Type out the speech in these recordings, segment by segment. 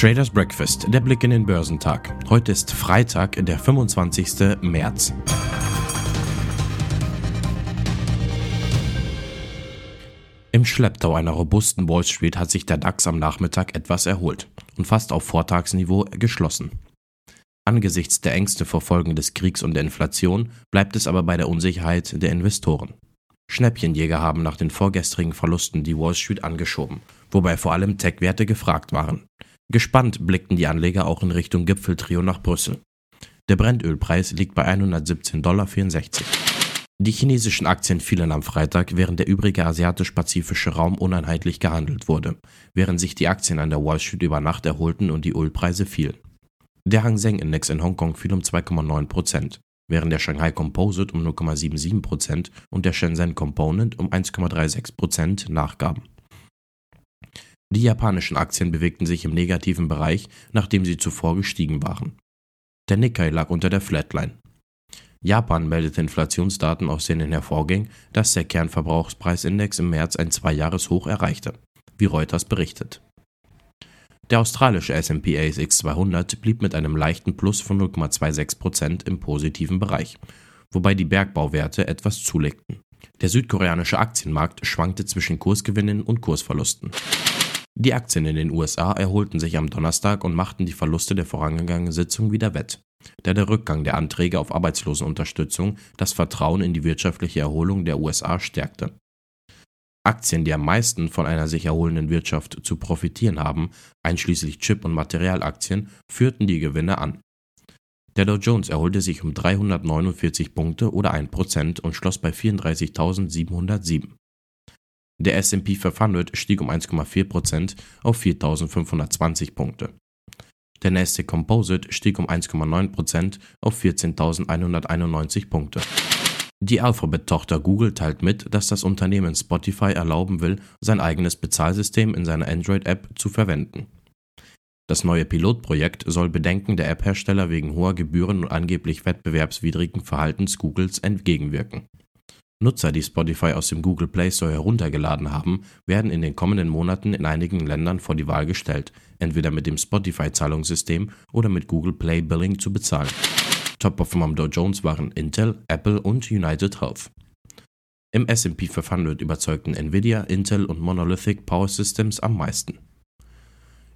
Traders Breakfast, der Blick in den Börsentag. Heute ist Freitag, der 25. März. Im Schlepptau einer robusten Wall Street hat sich der DAX am Nachmittag etwas erholt und fast auf Vortagsniveau geschlossen. Angesichts der Ängste vor Folgen des Kriegs und der Inflation bleibt es aber bei der Unsicherheit der Investoren. Schnäppchenjäger haben nach den vorgestrigen Verlusten die Wall Street angeschoben, wobei vor allem Tech-Werte gefragt waren. Gespannt blickten die Anleger auch in Richtung Gipfeltrio nach Brüssel. Der Brennölpreis liegt bei 117,64 Dollar. Die chinesischen Aktien fielen am Freitag, während der übrige asiatisch-pazifische Raum uneinheitlich gehandelt wurde, während sich die Aktien an der Wall Street über Nacht erholten und die Ölpreise fielen. Der Hang Seng Index in Hongkong fiel um 2,9%, während der Shanghai Composite um 0,77% und der Shenzhen Component um 1,36% nachgaben. Die japanischen Aktien bewegten sich im negativen Bereich, nachdem sie zuvor gestiegen waren. Der Nikkei lag unter der Flatline. Japan meldete Inflationsdaten, aus denen hervorging, dass der Kernverbrauchspreisindex im März ein Zweijahreshoch erreichte, wie Reuters berichtet. Der australische S&P ASX 200 blieb mit einem leichten Plus von 0,26% im positiven Bereich, wobei die Bergbauwerte etwas zulegten. Der südkoreanische Aktienmarkt schwankte zwischen Kursgewinnen und Kursverlusten. Die Aktien in den USA erholten sich am Donnerstag und machten die Verluste der vorangegangenen Sitzung wieder wett, da der Rückgang der Anträge auf Arbeitslosenunterstützung das Vertrauen in die wirtschaftliche Erholung der USA stärkte. Aktien, die am meisten von einer sich erholenden Wirtschaft zu profitieren haben, einschließlich Chip- und Materialaktien, führten die Gewinne an. Der Dow Jones erholte sich um 349 Punkte oder 1% und schloss bei 34.707. Der S&P 500 stieg um 1,4% auf 4.520 Punkte. Der Nasdaq Composite stieg um 1,9% auf 14.191 Punkte. Die Alphabet-Tochter Google teilt mit, dass das Unternehmen Spotify erlauben will, sein eigenes Bezahlsystem in seiner Android-App zu verwenden. Das neue Pilotprojekt soll Bedenken der App-Hersteller wegen hoher Gebühren und angeblich wettbewerbswidrigen Verhaltens Googles entgegenwirken. Nutzer, die Spotify aus dem Google Play Store heruntergeladen haben, werden in den kommenden Monaten in einigen Ländern vor die Wahl gestellt, entweder mit dem Spotify-Zahlungssystem oder mit Google Play Billing zu bezahlen. Top-Performer am Dow Jones waren Intel, Apple und United Health. Im S&P 500 überzeugten Nvidia, Intel und Monolithic Power Systems am meisten.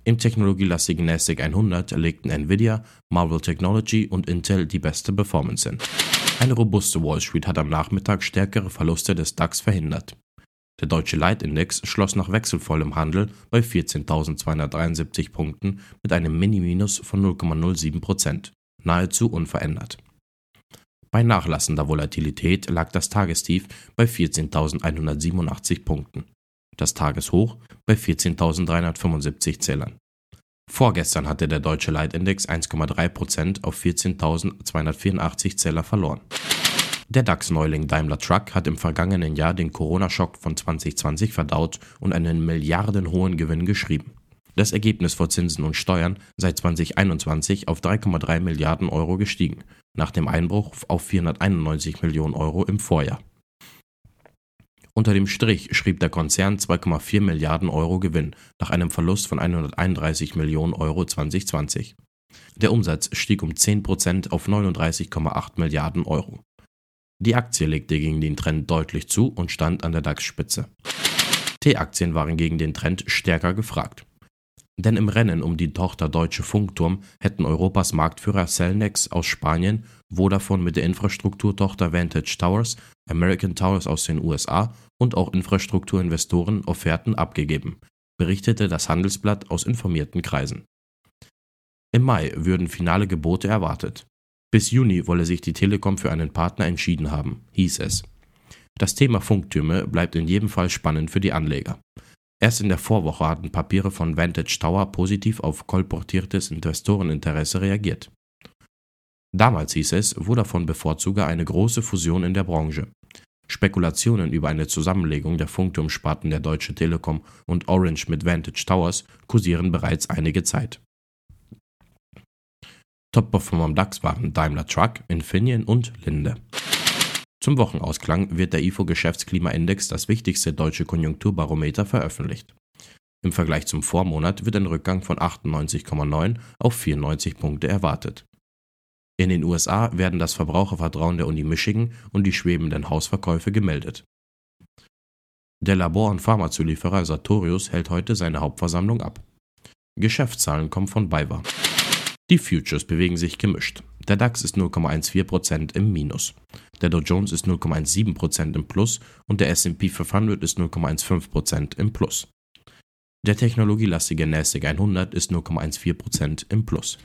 Im technologielastigen NASDAQ 100 legten Nvidia, Marvel Technology und Intel die beste Performance hin. Eine robuste Wall Street hat am Nachmittag stärkere Verluste des DAX verhindert. Der deutsche Leitindex schloss nach wechselvollem Handel bei 14.273 Punkten mit einem Mini-Minus von 0,07%, nahezu unverändert. Bei nachlassender Volatilität lag das Tagestief bei 14.187 Punkten, das Tageshoch bei 14.375 Zählern. Vorgestern hatte der deutsche Leitindex 1,3% auf 14.284 Zähler verloren. Der DAX-Neuling Daimler Truck hat im vergangenen Jahr den Corona-Schock von 2020 verdaut und einen milliardenhohen Gewinn geschrieben. Das Ergebnis vor Zinsen und Steuern seit 2021 auf 3,3 Milliarden Euro gestiegen, nach dem Einbruch auf 491 Millionen Euro im Vorjahr. Unter dem Strich schrieb der Konzern 2,4 Milliarden Euro Gewinn nach einem Verlust von 131 Millionen Euro 2020. Der Umsatz stieg um 10% auf 39,8 Milliarden Euro. Die Aktie legte gegen den Trend deutlich zu und stand an der DAX-Spitze. T-Aktien waren gegen den Trend stärker gefragt. Denn im Rennen um die Tochter Deutsche Funkturm hätten Europas Marktführer Cellnex aus Spanien, Vodafone mit der Infrastrukturtochter Vantage Towers, American Towers aus den USA und auch Infrastrukturinvestoren Offerten abgegeben, berichtete das Handelsblatt aus informierten Kreisen. Im Mai würden finale Gebote erwartet. Bis Juni wolle sich die Telekom für einen Partner entschieden haben, hieß es. Das Thema Funktürme bleibt in jedem Fall spannend für die Anleger. Erst in der Vorwoche hatten Papiere von Vantage Tower positiv auf kolportiertes Investoreninteresse reagiert. Damals hieß es, Vodafone bevorzuge eine große Fusion in der Branche. Spekulationen über eine Zusammenlegung der Funkturmsparten der Deutsche Telekom und Orange mit Vantage Towers kursieren bereits einige Zeit. Top-Performer am DAX waren Daimler Truck, Infineon und Linde. Zum Wochenausklang wird der IFO Geschäftsklimaindex, das wichtigste deutsche Konjunkturbarometer, veröffentlicht. Im Vergleich zum Vormonat wird ein Rückgang von 98,9 auf 94 Punkte erwartet. In den USA werden das Verbrauchervertrauen der Uni Michigan und die schwebenden Hausverkäufe gemeldet. Der Labor- und Pharmazulieferer Sartorius hält heute seine Hauptversammlung ab. Geschäftszahlen kommen von BayWa. Die Futures bewegen sich gemischt. Der DAX ist 0,14% im Minus. Der Dow Jones ist 0,7% im Plus und der S&P 500 ist 0,15% im Plus. Der technologielastige NASDAQ 100 ist 0,14% im Plus.